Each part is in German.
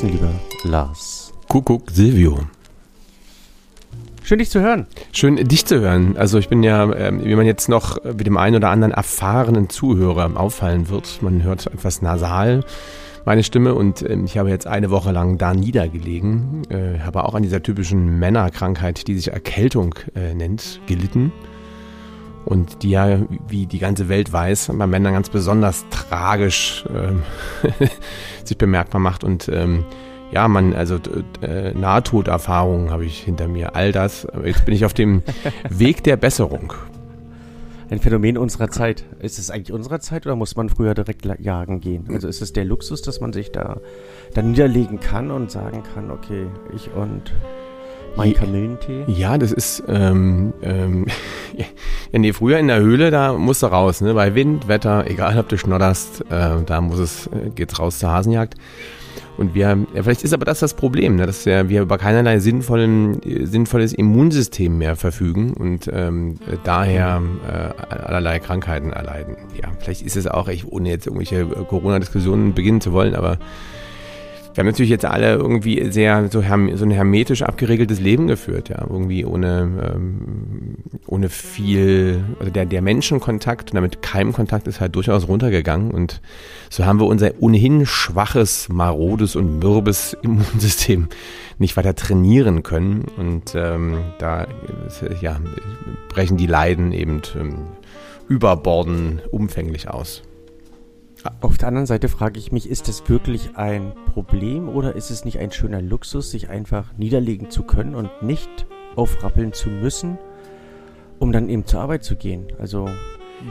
denn, lieber Lars? Kuckuck Silvio. Schön, dich zu hören. Schön, dich zu hören. Also ich bin ja, ähm, wie man jetzt noch mit dem einen oder anderen erfahrenen Zuhörer auffallen wird, man hört etwas nasal meine Stimme und ähm, ich habe jetzt eine Woche lang da niedergelegen, äh, habe auch an dieser typischen Männerkrankheit, die sich Erkältung äh, nennt, gelitten und die ja, wie die ganze Welt weiß, bei Männern ganz besonders tragisch äh, sich bemerkbar macht und ähm, ja, man, also äh, Nahtoderfahrungen habe ich hinter mir, all das. Jetzt bin ich auf dem Weg der Besserung. Ein Phänomen unserer Zeit. Ist es eigentlich unserer Zeit oder muss man früher direkt jagen gehen? Also ist es der Luxus, dass man sich da, da niederlegen kann und sagen kann, okay, ich und mein Kamillentee? Ja, das ist, ähm, ähm, ja, nee, früher in der Höhle, da musst du raus, ne? Bei Wind, Wetter, egal ob du schnodderst, äh, da muss es, äh, geht's raus zur Hasenjagd. Und wir, ja, vielleicht ist aber das das Problem, ne, dass ja, wir über keinerlei sinnvollen, sinnvolles Immunsystem mehr verfügen und ähm, daher äh, allerlei Krankheiten erleiden. Ja, vielleicht ist es auch, ich, ohne jetzt irgendwelche Corona-Diskussionen beginnen zu wollen, aber wir haben natürlich jetzt alle irgendwie sehr so, so ein hermetisch abgeregeltes Leben geführt, ja, irgendwie ohne, ähm, ohne viel, also der, der Menschenkontakt und damit Keimkontakt ist halt durchaus runtergegangen. Und so haben wir unser ohnehin schwaches, marodes und mürbes Immunsystem nicht weiter trainieren können. Und ähm, da ja, brechen die Leiden eben ähm, überborden umfänglich aus. Auf der anderen Seite frage ich mich, ist das wirklich ein Problem oder ist es nicht ein schöner Luxus, sich einfach niederlegen zu können und nicht aufrappeln zu müssen, um dann eben zur Arbeit zu gehen? Also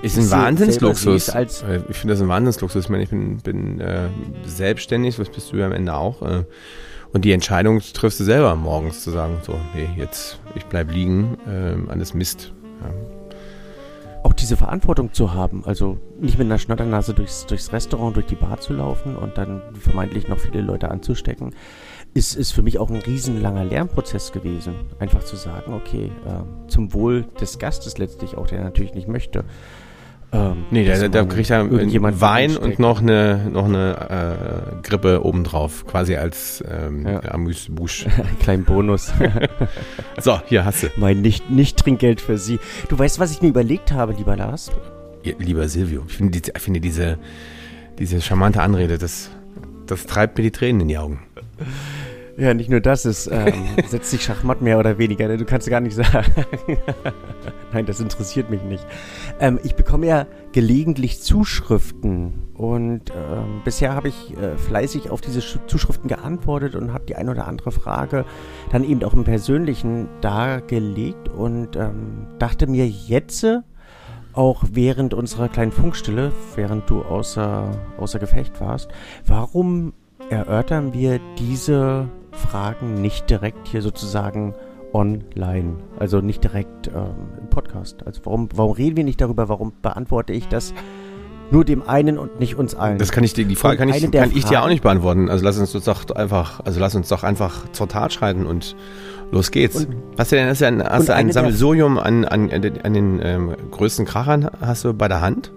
ist ein Wahnsinnsluxus. ich finde das ein Wahnsinnsluxus. Ich meine, ich bin, bin äh, selbstständig, was bist du ja am Ende auch. Äh, und die Entscheidung triffst du selber morgens zu sagen, so, nee, jetzt, ich bleib liegen, äh, alles Mist. Ja diese Verantwortung zu haben, also nicht mit einer Schnatternase durchs, durchs Restaurant, durch die Bar zu laufen und dann vermeintlich noch viele Leute anzustecken, ist, ist für mich auch ein riesenlanger Lernprozess gewesen. Einfach zu sagen, okay, äh, zum Wohl des Gastes letztlich auch, der natürlich nicht möchte, ähm, nee, da, da kriegt er Wein und noch eine, noch eine äh, Grippe obendrauf, quasi als ähm, ja. Amüsbusch. Kleinen Bonus. so, hier hast du. Mein Nicht-Trinkgeld nicht für Sie. Du weißt, was ich mir überlegt habe, lieber Lars? Ja, lieber Silvio, ich finde, ich finde diese, diese charmante Anrede, das, das treibt mir die Tränen in die Augen. Ja, nicht nur das, es ähm, setzt sich Schachmatt mehr oder weniger. Ne? Du kannst gar nicht sagen. Nein, das interessiert mich nicht. Ähm, ich bekomme ja gelegentlich Zuschriften und ähm, bisher habe ich äh, fleißig auf diese Zuschriften geantwortet und habe die ein oder andere Frage dann eben auch im Persönlichen dargelegt und ähm, dachte mir jetzt, auch während unserer kleinen Funkstille, während du außer, außer Gefecht warst, warum erörtern wir diese Fragen nicht direkt hier sozusagen online, also nicht direkt ähm, im Podcast. Also warum, warum reden wir nicht darüber, warum beantworte ich das nur dem einen und nicht uns allen? Das kann ich dir, die Frage kann, ich, kann ich dir auch nicht beantworten. Also lass uns doch einfach, also lass uns doch einfach zur Tat schreiten und los geht's. Und, hast du denn hast du ein, hast du ein Sammelsurium an, an, an den ähm, größten Krachern hast du bei der Hand?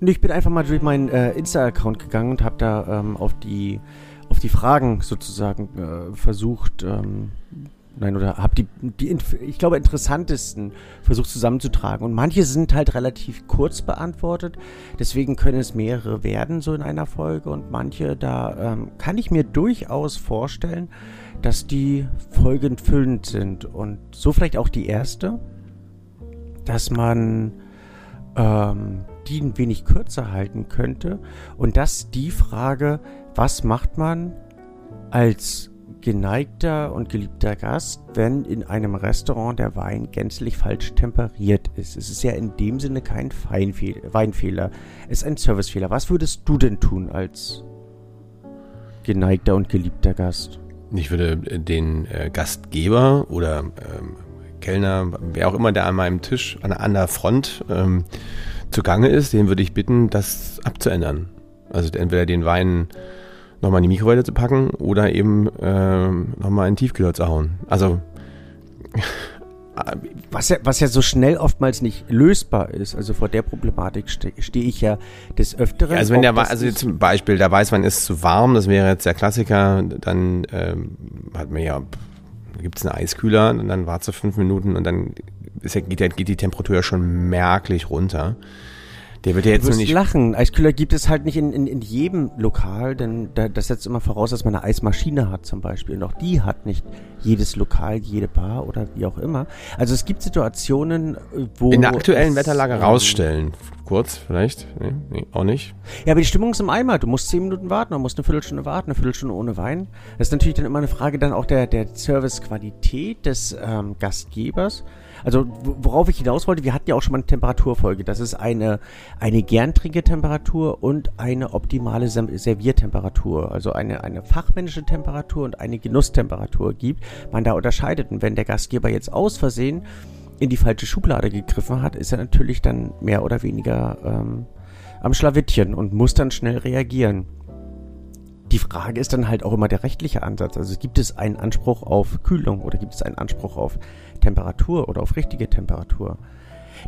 Ich bin einfach mal durch meinen äh, Insta-Account gegangen und habe da ähm, auf die auf die Fragen sozusagen äh, versucht, ähm, nein, oder habe die, die, ich glaube, interessantesten versucht zusammenzutragen. Und manche sind halt relativ kurz beantwortet, deswegen können es mehrere werden, so in einer Folge. Und manche, da ähm, kann ich mir durchaus vorstellen, dass die folgenfüllend sind. Und so vielleicht auch die erste, dass man ähm, die ein wenig kürzer halten könnte. Und das die Frage, was macht man als geneigter und geliebter Gast, wenn in einem Restaurant der Wein gänzlich falsch temperiert ist? Es ist ja in dem Sinne kein Feinfehl Weinfehler, es ist ein Servicefehler. Was würdest du denn tun als geneigter und geliebter Gast? Ich würde den äh, Gastgeber oder ähm, Kellner, wer auch immer, der an meinem Tisch an, an der Front ähm, zugange ist, den würde ich bitten, das abzuändern. Also entweder den Wein nochmal in die Mikrowelle zu packen oder eben äh, nochmal in den Tiefkühler zu hauen. Also was ja, was ja so schnell oftmals nicht lösbar ist. Also vor der Problematik stehe steh ich ja des Öfteren. Ja, also wenn der, also zum Beispiel, der weiß, wann ist zu warm, das wäre jetzt der Klassiker, dann ähm, hat man ja, gibt es einen Eiskühler und dann wartet es fünf Minuten und dann ist, geht, geht die Temperatur ja schon merklich runter. Der wird ja jetzt du noch nicht. lachen. Eiskühler gibt es halt nicht in, in, in jedem Lokal, denn da, das setzt immer voraus, dass man eine Eismaschine hat zum Beispiel. Und auch die hat nicht jedes Lokal, jede Bar oder wie auch immer. Also es gibt Situationen, wo. In der aktuellen Wetterlage rausstellen. Kurz, vielleicht? Nee, nee, auch nicht. Ja, aber die Stimmung ist im Eimer. Du musst zehn Minuten warten, du musst eine Viertelstunde warten, eine Viertelstunde ohne Wein. Das ist natürlich dann immer eine Frage dann auch der, der Servicequalität des ähm, Gastgebers. Also worauf ich hinaus wollte, wir hatten ja auch schon mal eine Temperaturfolge. Das ist eine, eine Gerntrinketemperatur und eine optimale Serviertemperatur. Also eine, eine fachmännische Temperatur und eine Genusstemperatur gibt. Man da unterscheidet. Und wenn der Gastgeber jetzt aus Versehen in die falsche Schublade gegriffen hat, ist er natürlich dann mehr oder weniger ähm, am Schlawittchen und muss dann schnell reagieren. Die Frage ist dann halt auch immer der rechtliche Ansatz. Also gibt es einen Anspruch auf Kühlung oder gibt es einen Anspruch auf Temperatur oder auf richtige Temperatur?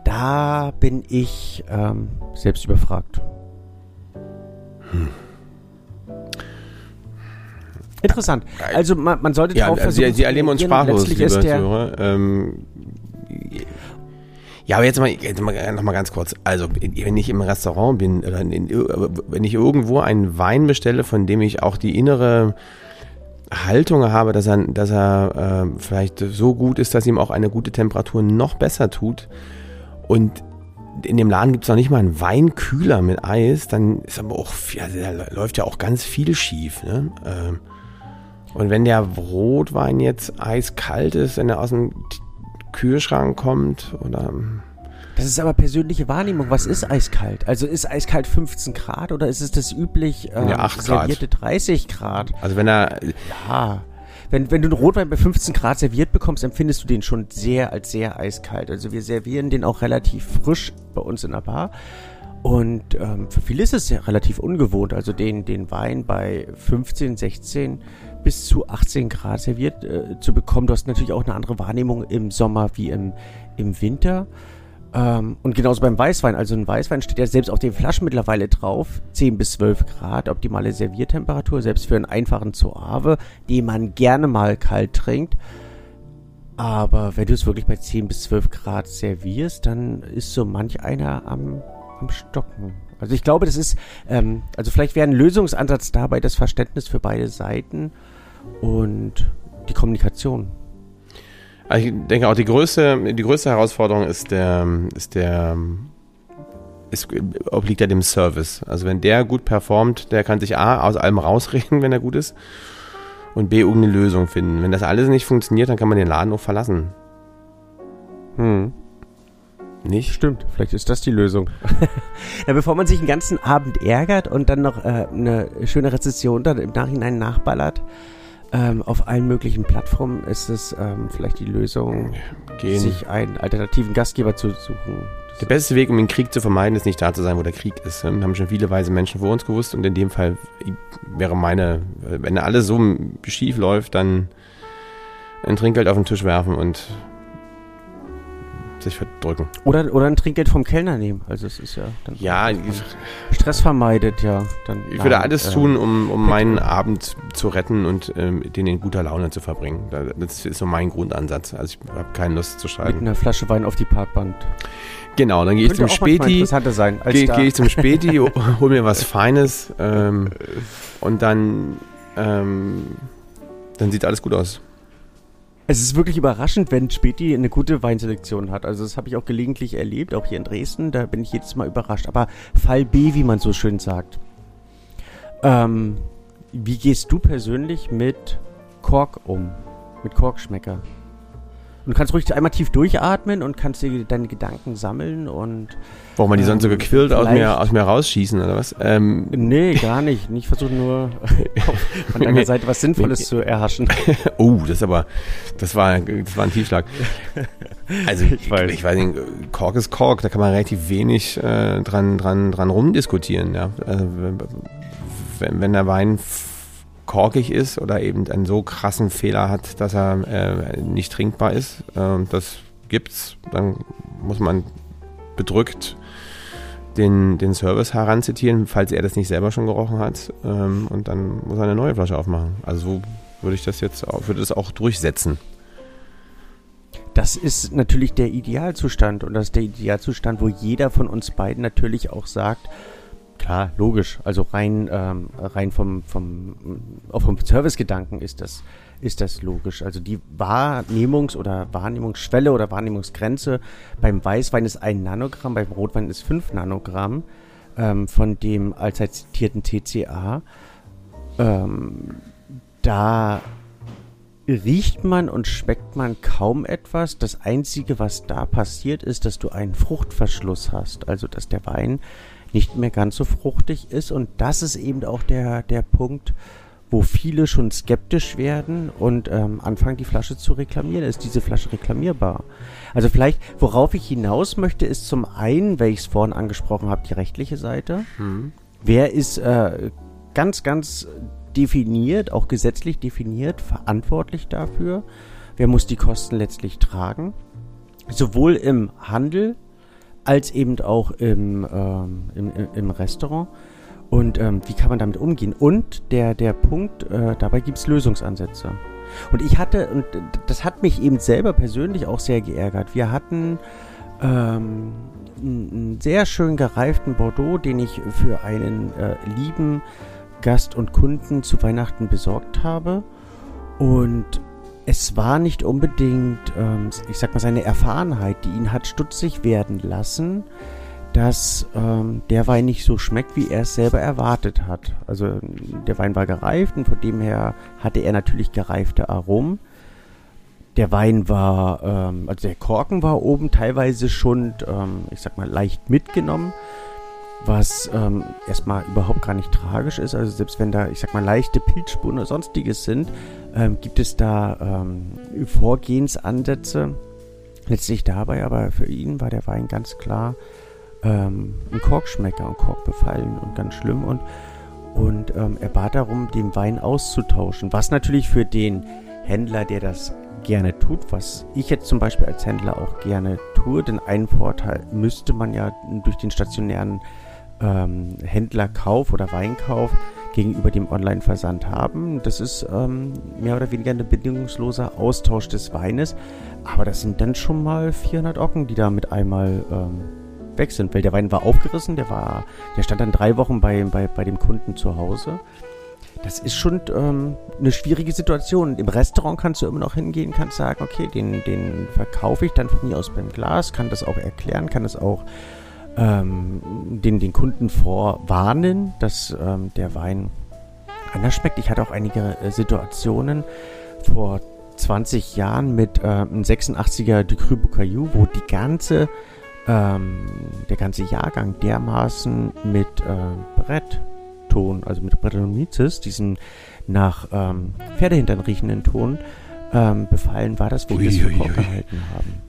Da bin ich ähm, selbst überfragt. Hm. Interessant. Also man, man sollte ja, darauf versuchen. Sie, Sie erleben uns sprachlos, liebe Zuhörer. Ähm, ja, aber jetzt mal, jetzt mal noch mal ganz kurz. Also, wenn ich im Restaurant bin oder in, wenn ich irgendwo einen Wein bestelle, von dem ich auch die innere Haltung habe, dass er, dass er äh, vielleicht so gut ist, dass ihm auch eine gute Temperatur noch besser tut. Und in dem Laden gibt es noch nicht mal einen Weinkühler mit Eis, dann ist aber auch, ja, da läuft ja auch ganz viel schief. Ne? Ähm, und wenn der Rotwein jetzt eiskalt ist, wenn er aus dem Kühlschrank kommt oder das ist aber persönliche Wahrnehmung. Was ist eiskalt? Also ist eiskalt 15 Grad oder ist es das üblich ähm, ja, 8 Grad. servierte 30 Grad? Also wenn er... Ja, wenn, wenn du einen Rotwein bei 15 Grad serviert bekommst, empfindest du den schon sehr als sehr eiskalt. Also wir servieren den auch relativ frisch bei uns in der Bar. Und ähm, für viele ist es ja relativ ungewohnt, also den, den Wein bei 15, 16 bis zu 18 Grad serviert äh, zu bekommen. Du hast natürlich auch eine andere Wahrnehmung im Sommer wie im, im Winter. Ähm, und genauso beim Weißwein. Also ein Weißwein steht ja selbst auf den Flaschen mittlerweile drauf. 10 bis 12 Grad, optimale Serviertemperatur, selbst für einen einfachen Zoave, den man gerne mal kalt trinkt. Aber wenn du es wirklich bei 10 bis 12 Grad servierst, dann ist so manch einer am, am Stocken. Also ich glaube, das ist, ähm, also vielleicht wäre ein Lösungsansatz dabei das Verständnis für beide Seiten und die Kommunikation. Also ich denke auch, die größte, die größte Herausforderung ist der, ist der, ist, obliegt ja dem Service. Also wenn der gut performt, der kann sich A, aus allem rausreden, wenn er gut ist, und B, irgendeine Lösung finden. Wenn das alles nicht funktioniert, dann kann man den Laden auch verlassen. Hm. Nicht? Stimmt, vielleicht ist das die Lösung. ja, bevor man sich den ganzen Abend ärgert und dann noch äh, eine schöne Rezession dann im Nachhinein nachballert, ähm, auf allen möglichen Plattformen ist es ähm, vielleicht die Lösung, Gehen. sich einen alternativen Gastgeber zu suchen. Der beste Weg, um den Krieg zu vermeiden, ist nicht da zu sein, wo der Krieg ist. Das haben schon viele weise Menschen vor uns gewusst und in dem Fall wäre meine, wenn alles so schief läuft, dann ein Trinkgeld auf den Tisch werfen und sich verdrücken. Oder, oder ein Trinkgeld vom Kellner nehmen. Also es ist ja dann ja, Stress vermeidet, ja. Dann ich würde alles äh, tun, um, um meinen Abend zu retten und ähm, den in guter Laune zu verbringen. Das ist so mein Grundansatz. Also ich habe keine Lust zu schreiben. Mit einer Flasche Wein auf die Parkband. Genau, dann gehe ich zum Späti. Gehe geh ich zum Späti, hol mir was Feines ähm, und dann, ähm, dann sieht alles gut aus. Es ist wirklich überraschend, wenn Späti eine gute Weinselektion hat. Also das habe ich auch gelegentlich erlebt, auch hier in Dresden. Da bin ich jedes Mal überrascht. Aber Fall B, wie man so schön sagt. Ähm, wie gehst du persönlich mit Kork um? Mit Korkschmecker? Und du kannst ruhig einmal tief durchatmen und kannst dir deine Gedanken sammeln und. Braucht man die sonst so ähm, gequillt aus mir, aus mir rausschießen oder was? Ähm. Nee, gar nicht. Ich versuche nur von deiner Seite was Sinnvolles zu erhaschen. oh, das aber, das war, das war ein Tiefschlag. Also ich weiß, ich weiß nicht, Kork ist Kork, da kann man relativ wenig äh, dran, dran, dran rumdiskutieren. Ja? Also, wenn, wenn der Wein korkig ist oder eben einen so krassen Fehler hat, dass er äh, nicht trinkbar ist. Äh, das gibt's. Dann muss man bedrückt den, den Service heranzitieren, falls er das nicht selber schon gerochen hat. Ähm, und dann muss er eine neue Flasche aufmachen. Also so würde ich das jetzt auch, würde das auch durchsetzen. Das ist natürlich der Idealzustand und das ist der Idealzustand, wo jeder von uns beiden natürlich auch sagt, klar, logisch, also rein, ähm, rein vom, vom, auch vom Servicegedanken ist das, ist das logisch. Also die Wahrnehmungs- oder Wahrnehmungsschwelle oder Wahrnehmungsgrenze beim Weißwein ist ein Nanogramm, beim Rotwein ist fünf Nanogramm ähm, von dem allzeit zitierten TCA. Ähm, da riecht man und schmeckt man kaum etwas. Das Einzige, was da passiert, ist, dass du einen Fruchtverschluss hast. Also, dass der Wein nicht mehr ganz so fruchtig ist. Und das ist eben auch der, der Punkt, wo viele schon skeptisch werden und ähm, anfangen, die Flasche zu reklamieren. Ist diese Flasche reklamierbar? Also vielleicht, worauf ich hinaus möchte, ist zum einen, weil ich es vorhin angesprochen habe, die rechtliche Seite. Hm. Wer ist äh, ganz, ganz definiert, auch gesetzlich definiert, verantwortlich dafür? Wer muss die Kosten letztlich tragen? Sowohl im Handel als eben auch im, ähm, im, im Restaurant. Und ähm, wie kann man damit umgehen? Und der, der Punkt, äh, dabei gibt es Lösungsansätze. Und ich hatte, und das hat mich eben selber persönlich auch sehr geärgert. Wir hatten ähm, einen sehr schön gereiften Bordeaux, den ich für einen äh, lieben Gast und Kunden zu Weihnachten besorgt habe. Und es war nicht unbedingt, ähm, ich sag mal, seine Erfahrenheit, die ihn hat stutzig werden lassen, dass ähm, der Wein nicht so schmeckt, wie er es selber erwartet hat. Also der Wein war gereift und von dem her hatte er natürlich gereifte Aromen. Der Wein war, ähm, also der Korken war oben teilweise schon, ähm, ich sag mal, leicht mitgenommen was ähm, erstmal überhaupt gar nicht tragisch ist. Also selbst wenn da, ich sag mal, leichte Pilzspuren oder sonstiges sind, ähm, gibt es da ähm, Vorgehensansätze. Letztlich dabei, aber für ihn war der Wein ganz klar ähm, ein Korkschmecker und Korkbefallen und ganz schlimm und und ähm, er bat darum, den Wein auszutauschen. Was natürlich für den Händler, der das gerne tut, was ich jetzt zum Beispiel als Händler auch gerne tue, denn einen Vorteil müsste man ja durch den stationären ähm, Händlerkauf oder Weinkauf gegenüber dem Online-Versand haben. Das ist ähm, mehr oder weniger ein bedingungsloser Austausch des Weines. Aber das sind dann schon mal 400 Ocken, die da mit einmal ähm, weg sind. Weil der Wein war aufgerissen, der, war, der stand dann drei Wochen bei, bei, bei dem Kunden zu Hause. Das ist schon ähm, eine schwierige Situation. Im Restaurant kannst du immer noch hingehen, kannst sagen, okay, den, den verkaufe ich dann von mir aus beim Glas, kann das auch erklären, kann das auch ähm, den, den Kunden vorwarnen, dass ähm, der Wein anders schmeckt. Ich hatte auch einige äh, Situationen vor 20 Jahren mit äh, einem 86er de Cru Bocayou, wo die ganze, ähm, der ganze Jahrgang dermaßen mit äh, Brettton, also mit Brettanomyces, diesen nach ähm, Pferdehintern riechenden Ton, ähm, befallen war, dass wir das für gehalten haben.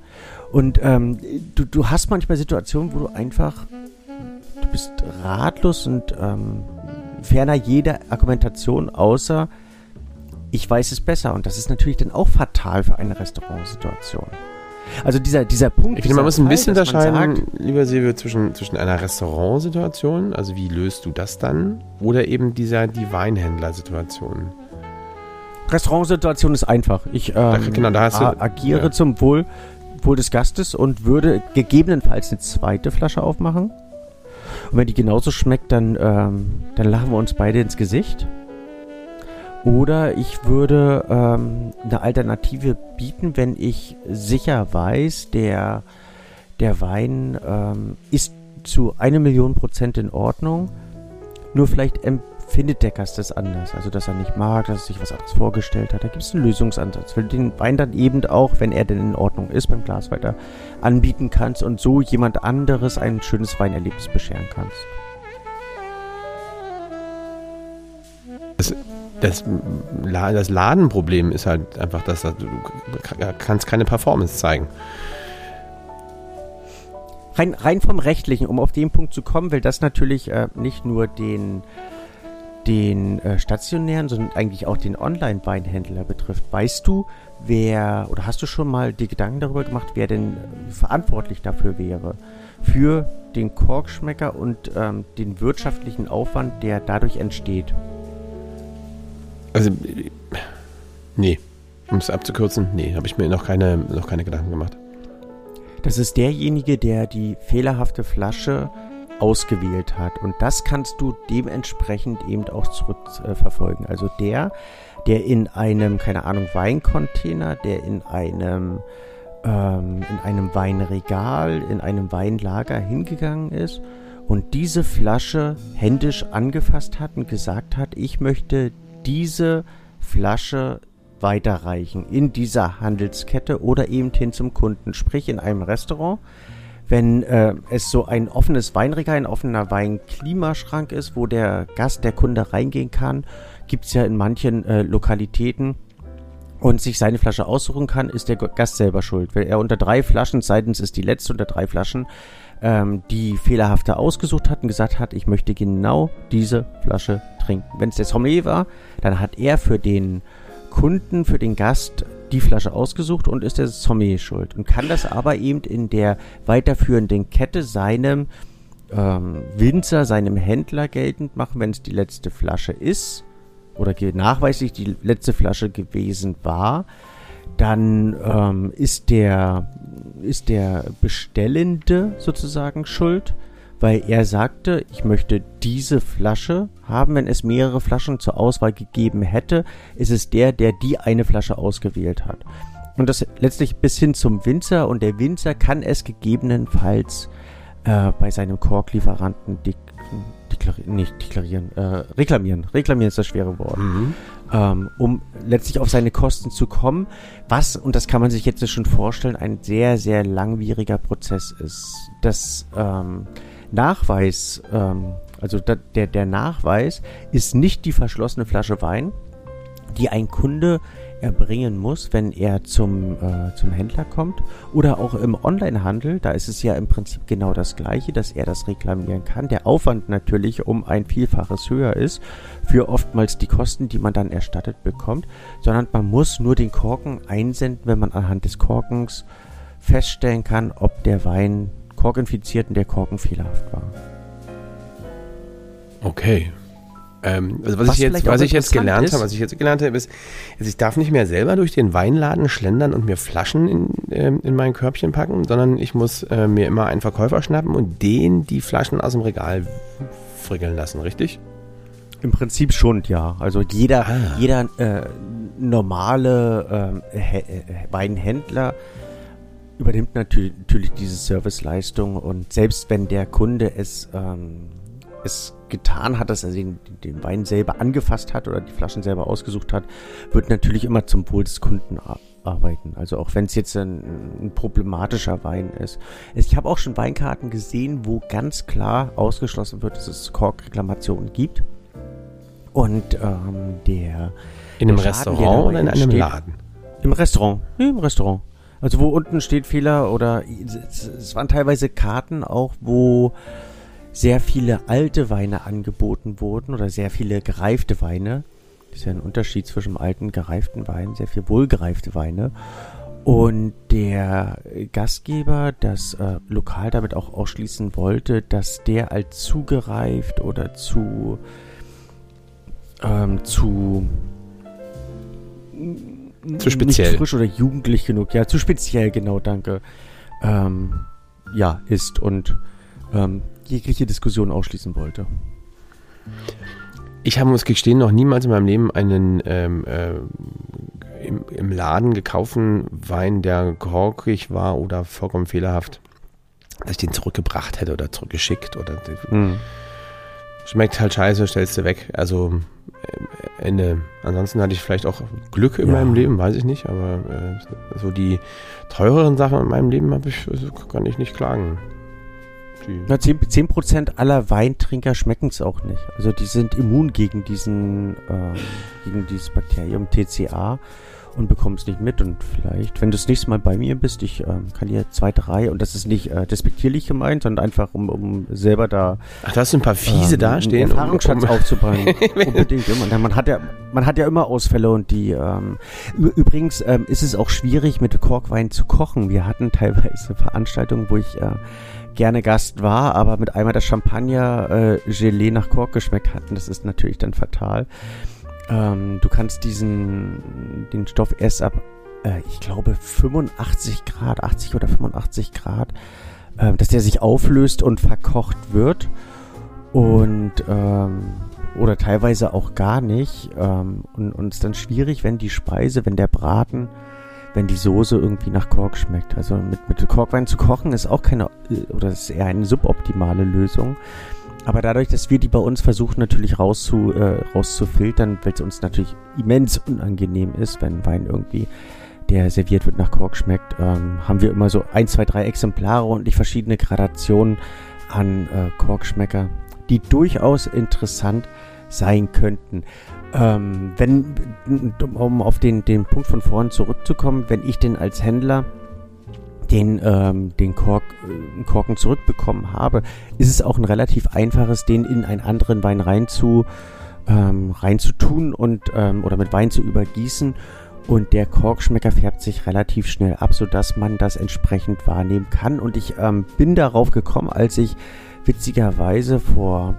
Und ähm, du, du hast manchmal Situationen, wo du einfach, du bist ratlos und ähm, ferner jeder Argumentation, außer ich weiß es besser. Und das ist natürlich dann auch fatal für eine Restaurantsituation. Also dieser, dieser Punkt. Ich finde, man muss ein bisschen unterscheiden, sagt, lieber Silvio, zwischen, zwischen einer Restaurantsituation, also wie löst du das dann, oder eben dieser die Weinhändlersituation. Restaurantsituation ist einfach. Ich ähm, genau, da agiere ja. zum Wohl Wohl des Gastes und würde gegebenenfalls eine zweite Flasche aufmachen. Und wenn die genauso schmeckt, dann, ähm, dann lachen wir uns beide ins Gesicht. Oder ich würde ähm, eine Alternative bieten, wenn ich sicher weiß, der, der Wein ähm, ist zu einer Million Prozent in Ordnung. Nur vielleicht findet der Gast das anders. Also, dass er nicht mag, dass er sich was anderes vorgestellt hat. Da gibt es einen Lösungsansatz, weil du den Wein dann eben auch, wenn er denn in Ordnung ist, beim Glas weiter anbieten kannst und so jemand anderes ein schönes Weinerlebnis bescheren kannst. Das, das, das Ladenproblem ist halt einfach, dass du kannst keine Performance zeigen. Rein, rein vom Rechtlichen, um auf den Punkt zu kommen, weil das natürlich äh, nicht nur den den äh, stationären, sondern eigentlich auch den Online-Weinhändler betrifft. Weißt du, wer, oder hast du schon mal die Gedanken darüber gemacht, wer denn verantwortlich dafür wäre? Für den Korkschmecker und ähm, den wirtschaftlichen Aufwand, der dadurch entsteht? Also, nee. Um es abzukürzen, nee, habe ich mir noch keine, noch keine Gedanken gemacht. Das ist derjenige, der die fehlerhafte Flasche ausgewählt hat. Und das kannst du dementsprechend eben auch zurückverfolgen. Äh, also der, der in einem, keine Ahnung, Weincontainer, der in einem, ähm, in einem Weinregal, in einem Weinlager hingegangen ist und diese Flasche händisch angefasst hat und gesagt hat, ich möchte diese Flasche weiterreichen in dieser Handelskette oder eben hin zum Kunden, sprich in einem Restaurant. Wenn äh, es so ein offenes Weinregal, ein offener Weinklimaschrank ist, wo der Gast, der Kunde reingehen kann, gibt es ja in manchen äh, Lokalitäten und sich seine Flasche aussuchen kann, ist der Gast selber schuld. Wenn er unter drei Flaschen, seitens ist die letzte unter drei Flaschen, ähm, die fehlerhafte ausgesucht hat und gesagt hat, ich möchte genau diese Flasche trinken. Wenn es der Sommelier war, dann hat er für den Kunden, für den Gast die Flasche ausgesucht und ist der Sommelier schuld. Und kann das aber eben in der weiterführenden Kette seinem ähm, Winzer, seinem Händler geltend machen, wenn es die letzte Flasche ist oder nachweislich die letzte Flasche gewesen war, dann ähm, ist der ist der Bestellende sozusagen schuld weil er sagte, ich möchte diese Flasche haben. Wenn es mehrere Flaschen zur Auswahl gegeben hätte, ist es der, der die eine Flasche ausgewählt hat. Und das letztlich bis hin zum Winzer und der Winzer kann es gegebenenfalls äh, bei seinem Korklieferanten dek deklarieren, nicht deklarieren, äh, reklamieren. Reklamieren ist das schwere Wort. Mhm. Ähm, um letztlich auf seine Kosten zu kommen, was, und das kann man sich jetzt schon vorstellen, ein sehr, sehr langwieriger Prozess ist. Das ähm, Nachweis, ähm, also da, der, der Nachweis ist nicht die verschlossene Flasche Wein, die ein Kunde erbringen muss, wenn er zum, äh, zum Händler kommt. Oder auch im Onlinehandel, da ist es ja im Prinzip genau das gleiche, dass er das reklamieren kann. Der Aufwand natürlich um ein Vielfaches höher ist für oftmals die Kosten, die man dann erstattet bekommt, sondern man muss nur den Korken einsenden, wenn man anhand des Korkens feststellen kann, ob der Wein korkinfiziert und der Korken fehlerhaft war. Okay. Ähm, also was, was, ich jetzt, was ich jetzt gelernt habe, was ich jetzt gelernt habe, ist, ist, ich darf nicht mehr selber durch den Weinladen schlendern und mir Flaschen in, äh, in mein Körbchen packen, sondern ich muss äh, mir immer einen Verkäufer schnappen und den die Flaschen aus dem Regal frickeln lassen, richtig? Im Prinzip schon, ja. Also jeder, ah. jeder äh, normale äh, Weinhändler übernimmt natürlich, diese Serviceleistung und selbst wenn der Kunde es, ähm, es getan hat, dass er den, den Wein selber angefasst hat oder die Flaschen selber ausgesucht hat, wird natürlich immer zum Wohl des Kunden arbeiten. Also auch wenn es jetzt ein, ein, problematischer Wein ist. Ich habe auch schon Weinkarten gesehen, wo ganz klar ausgeschlossen wird, dass es Korkreklamationen gibt. Und ähm, der in einem Restaurant oder in einem Laden? Im Restaurant. Nee, im Restaurant. Also wo unten steht Fehler oder es waren teilweise Karten auch, wo sehr viele alte Weine angeboten wurden oder sehr viele gereifte Weine. Das ist ja ein Unterschied zwischen alten gereiften Weinen, sehr viel wohlgereifte Weine. Und der Gastgeber das äh, Lokal damit auch ausschließen wollte, dass der als zu gereift oder zu ähm, zu zu speziell. Nicht frisch oder jugendlich genug. Ja, zu speziell, genau, danke. Ähm, ja, ist und ähm, jegliche Diskussion ausschließen wollte. Ich habe, muss gestehen, noch niemals in meinem Leben einen ähm, äh, im, im, Laden gekauften Wein, der korkig war oder vollkommen fehlerhaft, dass ich den zurückgebracht hätte oder zurückgeschickt oder hm. schmeckt halt scheiße, stellst du weg. Also Ende. Ansonsten hatte ich vielleicht auch Glück in ja. meinem Leben, weiß ich nicht, aber äh, so die teureren Sachen in meinem Leben ich, also kann ich nicht klagen. Die Na, 10%, 10 aller Weintrinker schmecken es auch nicht. Also die sind immun gegen diesen, äh, gegen dieses Bakterium TCA. Und bekommst nicht mit. Und vielleicht, wenn du das nächste Mal bei mir bist, ich ähm, kann dir zwei, drei, und das ist nicht äh, despektierlich gemeint, sondern einfach, um, um selber da. Ach, da hast du ein paar Fiese ähm, dastehen. Erfahrungsschatz um, um aufzubauen. Unbedingt. Immer. Man hat ja, man hat ja immer Ausfälle und die, ähm, übrigens ähm, ist es auch schwierig, mit Korkwein zu kochen. Wir hatten teilweise Veranstaltungen, wo ich äh, gerne Gast war, aber mit einmal das Champagner äh, Gelee nach Kork geschmeckt hatten. Das ist natürlich dann fatal. Ähm, du kannst diesen, den Stoff erst ab, äh, ich glaube, 85 Grad, 80 oder 85 Grad, äh, dass der sich auflöst und verkocht wird. Und, ähm, oder teilweise auch gar nicht. Ähm, und, und es ist dann schwierig, wenn die Speise, wenn der Braten, wenn die Soße irgendwie nach Kork schmeckt. Also mit, mit Korkwein zu kochen ist auch keine, äh, oder ist eher eine suboptimale Lösung. Aber dadurch, dass wir die bei uns versuchen natürlich rauszu, äh, rauszufiltern, weil es uns natürlich immens unangenehm ist, wenn Wein irgendwie, der serviert wird, nach Kork schmeckt, ähm, haben wir immer so ein, zwei, drei Exemplare und nicht verschiedene Gradationen an äh, Korkschmecker, die durchaus interessant sein könnten. Ähm, wenn, um auf den, den Punkt von vorhin zurückzukommen, wenn ich denn als Händler den, ähm, den Kork, äh, Korken zurückbekommen habe, ist es auch ein relativ einfaches, den in einen anderen Wein rein zu, ähm, rein zu tun und ähm, oder mit Wein zu übergießen. Und der Korkschmecker färbt sich relativ schnell ab, sodass man das entsprechend wahrnehmen kann. Und ich ähm, bin darauf gekommen, als ich witzigerweise vor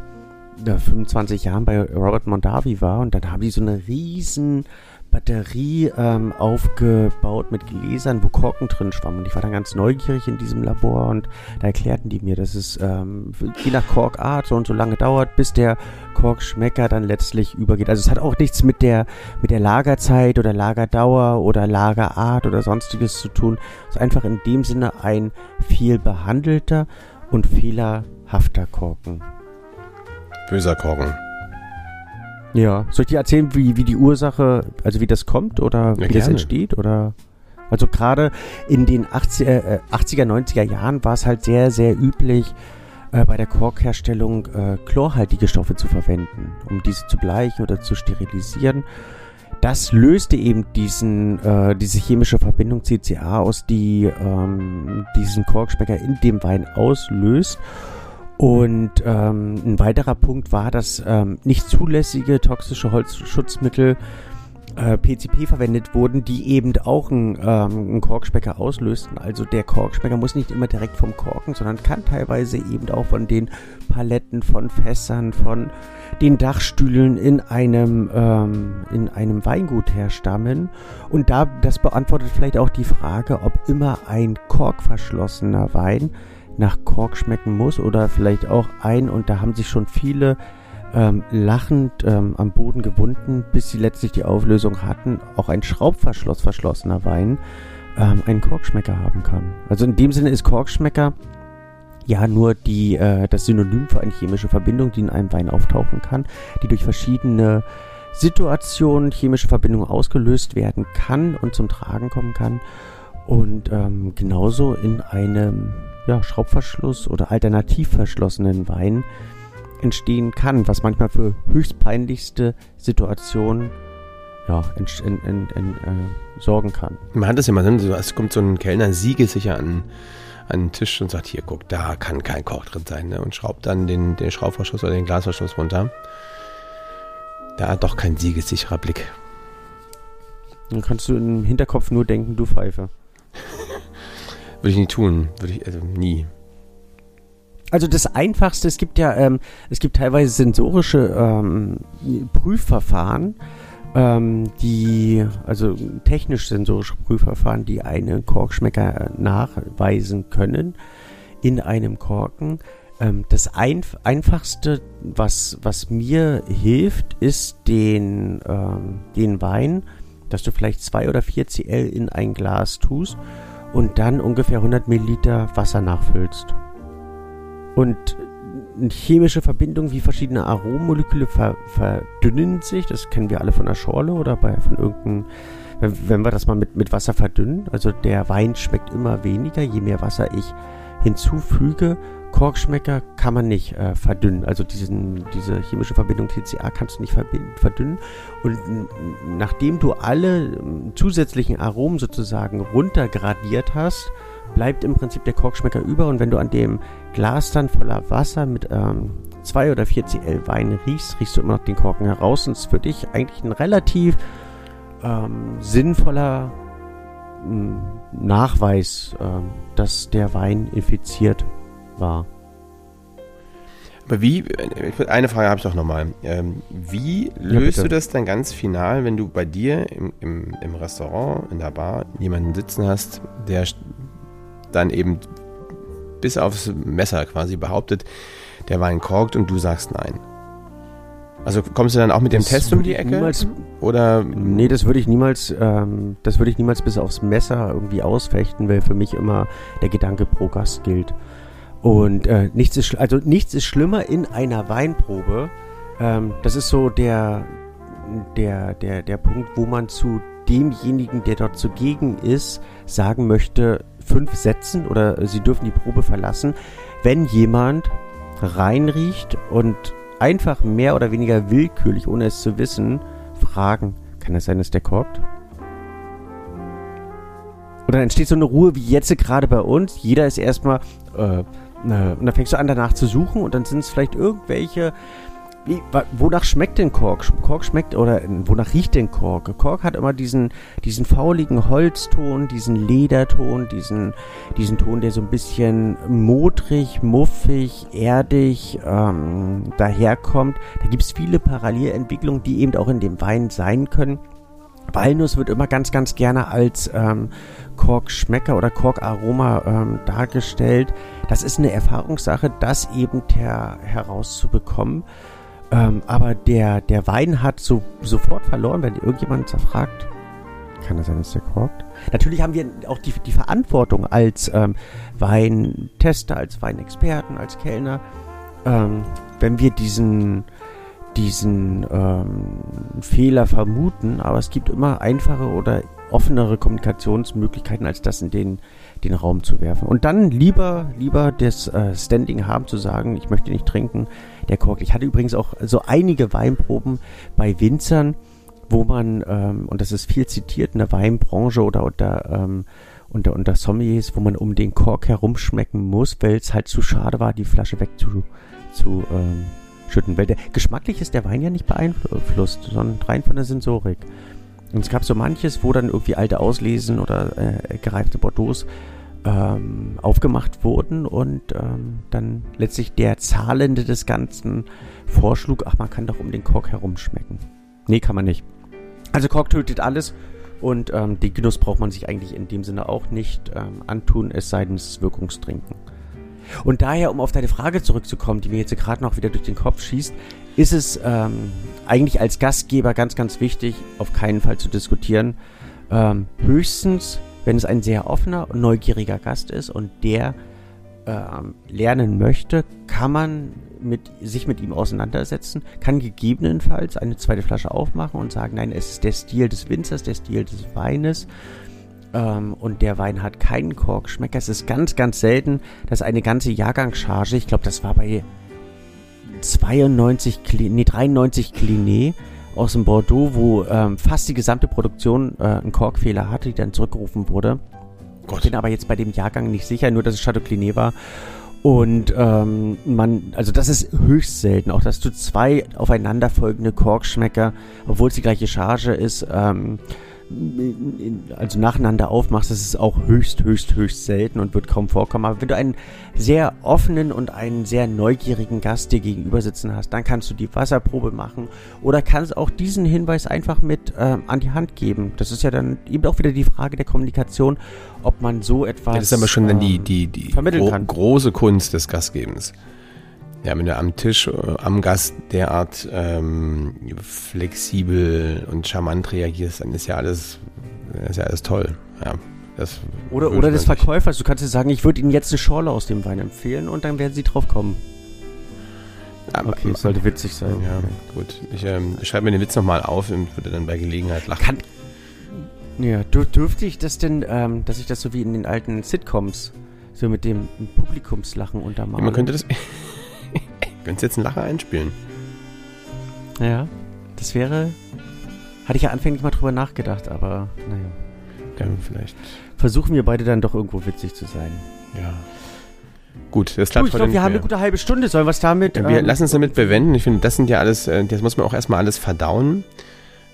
äh, 25 Jahren bei Robert Mondavi war und dann haben die so eine riesen Batterie ähm, aufgebaut mit Gläsern, wo Korken drin schwammen. Und ich war dann ganz neugierig in diesem Labor und da erklärten die mir, dass es ähm, je nach Korkart so und so lange dauert, bis der Korkschmecker dann letztlich übergeht. Also es hat auch nichts mit der, mit der Lagerzeit oder Lagerdauer oder Lagerart oder sonstiges zu tun. Es ist einfach in dem Sinne ein viel behandelter und fehlerhafter Korken. Böser Korken. Ja. Soll ich dir erzählen, wie, wie die Ursache, also wie das kommt oder ja, wie gerne. das entsteht? Oder? Also gerade in den 80er, äh, 80er, 90er Jahren war es halt sehr, sehr üblich, äh, bei der Korkherstellung äh, chlorhaltige Stoffe zu verwenden, um diese zu bleichen oder zu sterilisieren. Das löste eben diesen, äh, diese chemische Verbindung CCA aus, die ähm, diesen Korkschmecker in dem Wein auslöst. Und ähm, ein weiterer Punkt war, dass ähm, nicht zulässige toxische Holzschutzmittel äh, PCP verwendet wurden, die eben auch einen, ähm, einen Korkschmecker auslösten. Also der Korkschmecker muss nicht immer direkt vom Korken, sondern kann teilweise eben auch von den Paletten, von Fässern, von den Dachstühlen in einem, ähm, in einem Weingut herstammen. Und da, das beantwortet vielleicht auch die Frage, ob immer ein korkverschlossener Wein nach Kork schmecken muss oder vielleicht auch ein, und da haben sich schon viele ähm, lachend ähm, am Boden gewunden, bis sie letztlich die Auflösung hatten, auch ein Schraubverschloss verschlossener Wein ähm, einen Korkschmecker haben kann. Also in dem Sinne ist Korkschmecker ja nur die, äh, das Synonym für eine chemische Verbindung, die in einem Wein auftauchen kann, die durch verschiedene Situationen chemische Verbindungen ausgelöst werden kann und zum Tragen kommen kann. Und ähm, genauso in einem ja, Schraubverschluss oder alternativ verschlossenen Wein entstehen kann, was manchmal für höchst peinlichste Situationen ja, in, in, in, äh, sorgen kann. Man hat das immer, so, es kommt so ein Kellner siegesicher an, an den Tisch und sagt, hier, guck, da kann kein Kork drin sein ne? und schraubt dann den, den Schraubverschluss oder den Glasverschluss runter. Da hat doch kein siegessicherer Blick. Dann kannst du im Hinterkopf nur denken, du Pfeife. Würde ich nie tun. Würde ich, also nie. Also das Einfachste, es gibt ja, ähm, es gibt teilweise sensorische ähm, Prüfverfahren, ähm, die, also technisch sensorische Prüfverfahren, die einen Korkschmecker nachweisen können in einem Korken. Ähm, das Einf Einfachste, was, was mir hilft, ist den, ähm, den Wein, dass du vielleicht zwei oder vier Cl in ein Glas tust und dann ungefähr 100 Milliliter Wasser nachfüllst. Und eine chemische Verbindung wie verschiedene Arommoleküle ver verdünnen sich. Das kennen wir alle von der Schorle oder bei, von irgendeinem, wenn, wenn wir das mal mit, mit Wasser verdünnen. Also der Wein schmeckt immer weniger, je mehr Wasser ich hinzufüge. Korkschmecker kann man nicht äh, verdünnen. Also diesen, diese chemische Verbindung TCA kannst du nicht verdünnen. Und nachdem du alle ähm, zusätzlichen Aromen sozusagen runtergradiert hast, bleibt im Prinzip der Korkschmecker über. Und wenn du an dem Glas dann voller Wasser mit ähm, 2 oder 4 Cl Wein riechst, riechst du immer noch den Korken heraus. Und es ist für dich eigentlich ein relativ ähm, sinnvoller Nachweis, äh, dass der Wein infiziert war. Aber wie, eine Frage habe ich doch nochmal. Ähm, wie löst ja, du das dann ganz final, wenn du bei dir im, im, im Restaurant, in der Bar jemanden sitzen hast, der dann eben bis aufs Messer quasi behauptet, der Wein korkt und du sagst nein? Also kommst du dann auch mit dem das Test um die Ecke? Niemals, oder? Nee, das würde ich niemals, ähm, das würde ich niemals bis aufs Messer irgendwie ausfechten, weil für mich immer der Gedanke pro Gast gilt. Und äh, nichts ist, also nichts ist schlimmer in einer Weinprobe. Ähm, das ist so der, der, der, der Punkt, wo man zu demjenigen, der dort zugegen ist, sagen möchte, fünf Sätzen oder sie dürfen die Probe verlassen, wenn jemand reinriecht und einfach mehr oder weniger willkürlich, ohne es zu wissen, fragen, kann es sein, dass der korkt? Und dann entsteht so eine Ruhe wie jetzt gerade bei uns. Jeder ist erstmal, äh, und dann fängst du an danach zu suchen und dann sind es vielleicht irgendwelche. Wie, wonach schmeckt denn Kork? Kork schmeckt oder wonach riecht denn Kork? Kork hat immer diesen, diesen fauligen Holzton, diesen Lederton, diesen, diesen Ton, der so ein bisschen modrig, muffig, erdig ähm, daherkommt. Da gibt es viele Parallelentwicklungen, die eben auch in dem Wein sein können. Walnuss wird immer ganz, ganz gerne als ähm, Korkschmecker oder Korkaroma ähm, dargestellt. Das ist eine Erfahrungssache, das eben her herauszubekommen. Ähm, aber der, der Wein hat so, sofort verloren, wenn irgendjemand zerfragt. Kann das sein, dass der korkt? Natürlich haben wir auch die, die Verantwortung als ähm, Weintester, als Weinexperten, als Kellner, ähm, wenn wir diesen diesen ähm, Fehler vermuten, aber es gibt immer einfache oder offenere Kommunikationsmöglichkeiten, als das in den, den Raum zu werfen. Und dann lieber, lieber das äh, Standing haben zu sagen, ich möchte nicht trinken, der Kork. Ich hatte übrigens auch so einige Weinproben bei Winzern, wo man, ähm, und das ist viel zitiert in der Weinbranche oder unter, ähm, unter, unter Sommeliers, wo man um den Kork herumschmecken muss, weil es halt zu schade war, die Flasche wegzu zu, ähm, schütten, weil der geschmacklich ist der Wein ja nicht beeinflusst, sondern rein von der Sensorik. Und es gab so manches, wo dann irgendwie alte Auslesen oder äh, gereifte Bordeaux ähm, aufgemacht wurden und ähm, dann letztlich der Zahlende des Ganzen vorschlug, ach, man kann doch um den Kork herumschmecken. Nee, kann man nicht. Also Kork tötet alles und ähm, den Genuss braucht man sich eigentlich in dem Sinne auch nicht ähm, antun, es sei denn, es ist Wirkungstrinken. Und daher, um auf deine Frage zurückzukommen, die mir jetzt gerade noch wieder durch den Kopf schießt, ist es ähm, eigentlich als Gastgeber ganz, ganz wichtig, auf keinen Fall zu diskutieren. Ähm, höchstens, wenn es ein sehr offener und neugieriger Gast ist und der ähm, lernen möchte, kann man mit, sich mit ihm auseinandersetzen, kann gegebenenfalls eine zweite Flasche aufmachen und sagen, nein, es ist der Stil des Winzers, der Stil des Weines ähm, und der Wein hat keinen Korkschmecker. Es ist ganz, ganz selten, dass eine ganze Jahrgangscharge, ich glaube, das war bei 92, nee, 93 Clinet aus dem Bordeaux, wo ähm, fast die gesamte Produktion äh, einen Korkfehler hatte, die dann zurückgerufen wurde. Gott. Bin aber jetzt bei dem Jahrgang nicht sicher, nur dass es Chateau Clinet war. Und ähm, man, also das ist höchst selten, auch dass du zwei aufeinanderfolgende Korkschmecker, obwohl es die gleiche Charge ist, ähm, also nacheinander aufmachst, das ist auch höchst, höchst, höchst selten und wird kaum vorkommen. Aber wenn du einen sehr offenen und einen sehr neugierigen Gast dir gegenüber sitzen hast, dann kannst du die Wasserprobe machen oder kannst auch diesen Hinweis einfach mit äh, an die Hand geben. Das ist ja dann eben auch wieder die Frage der Kommunikation, ob man so etwas. Ja, das ist aber schon ähm, dann die, die, die gro kann. große Kunst des Gastgebens. Ja, wenn du am Tisch, äh, am Gast derart ähm, flexibel und charmant reagierst, dann ist ja alles, ist ja alles toll. Ja, das oder oder des Verkäufers. Du kannst dir sagen, ich würde Ihnen jetzt eine Schorle aus dem Wein empfehlen und dann werden Sie drauf kommen. Aber, okay, es sollte witzig sein. Ja, gut. Ich ähm, schreibe mir den Witz nochmal auf und würde dann bei Gelegenheit lachen. Kann, ja, dürfte ich das denn, ähm, dass ich das so wie in den alten Sitcoms So mit dem Publikumslachen Ja, untermalen. man könnte das. Könntest jetzt einen Lacher einspielen. Ja, das wäre. Hatte ich ja anfänglich mal drüber nachgedacht, aber naja. Ja, vielleicht. Versuchen wir beide dann doch irgendwo witzig zu sein. Ja. Gut, das Du, klappt ich heute glaube, wir haben eine gute halbe Stunde. Sollen wir es damit. Ja, wir ähm, lassen uns damit bewenden. Ich finde, das sind ja alles, äh, das muss man auch erstmal alles verdauen.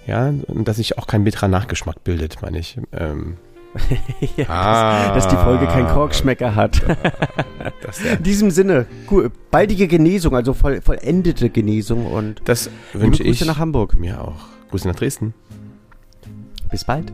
Ja, und dass sich auch kein bitterer Nachgeschmack bildet, meine ich. Ähm, ja, Ah. dass, dass die Folge keinen Korkschmecker hat. In diesem Sinne, gut, baldige Genesung, also voll, vollendete Genesung und das wünsche Grüße ich nach Hamburg. mir auch. Grüße nach Dresden. Bis bald.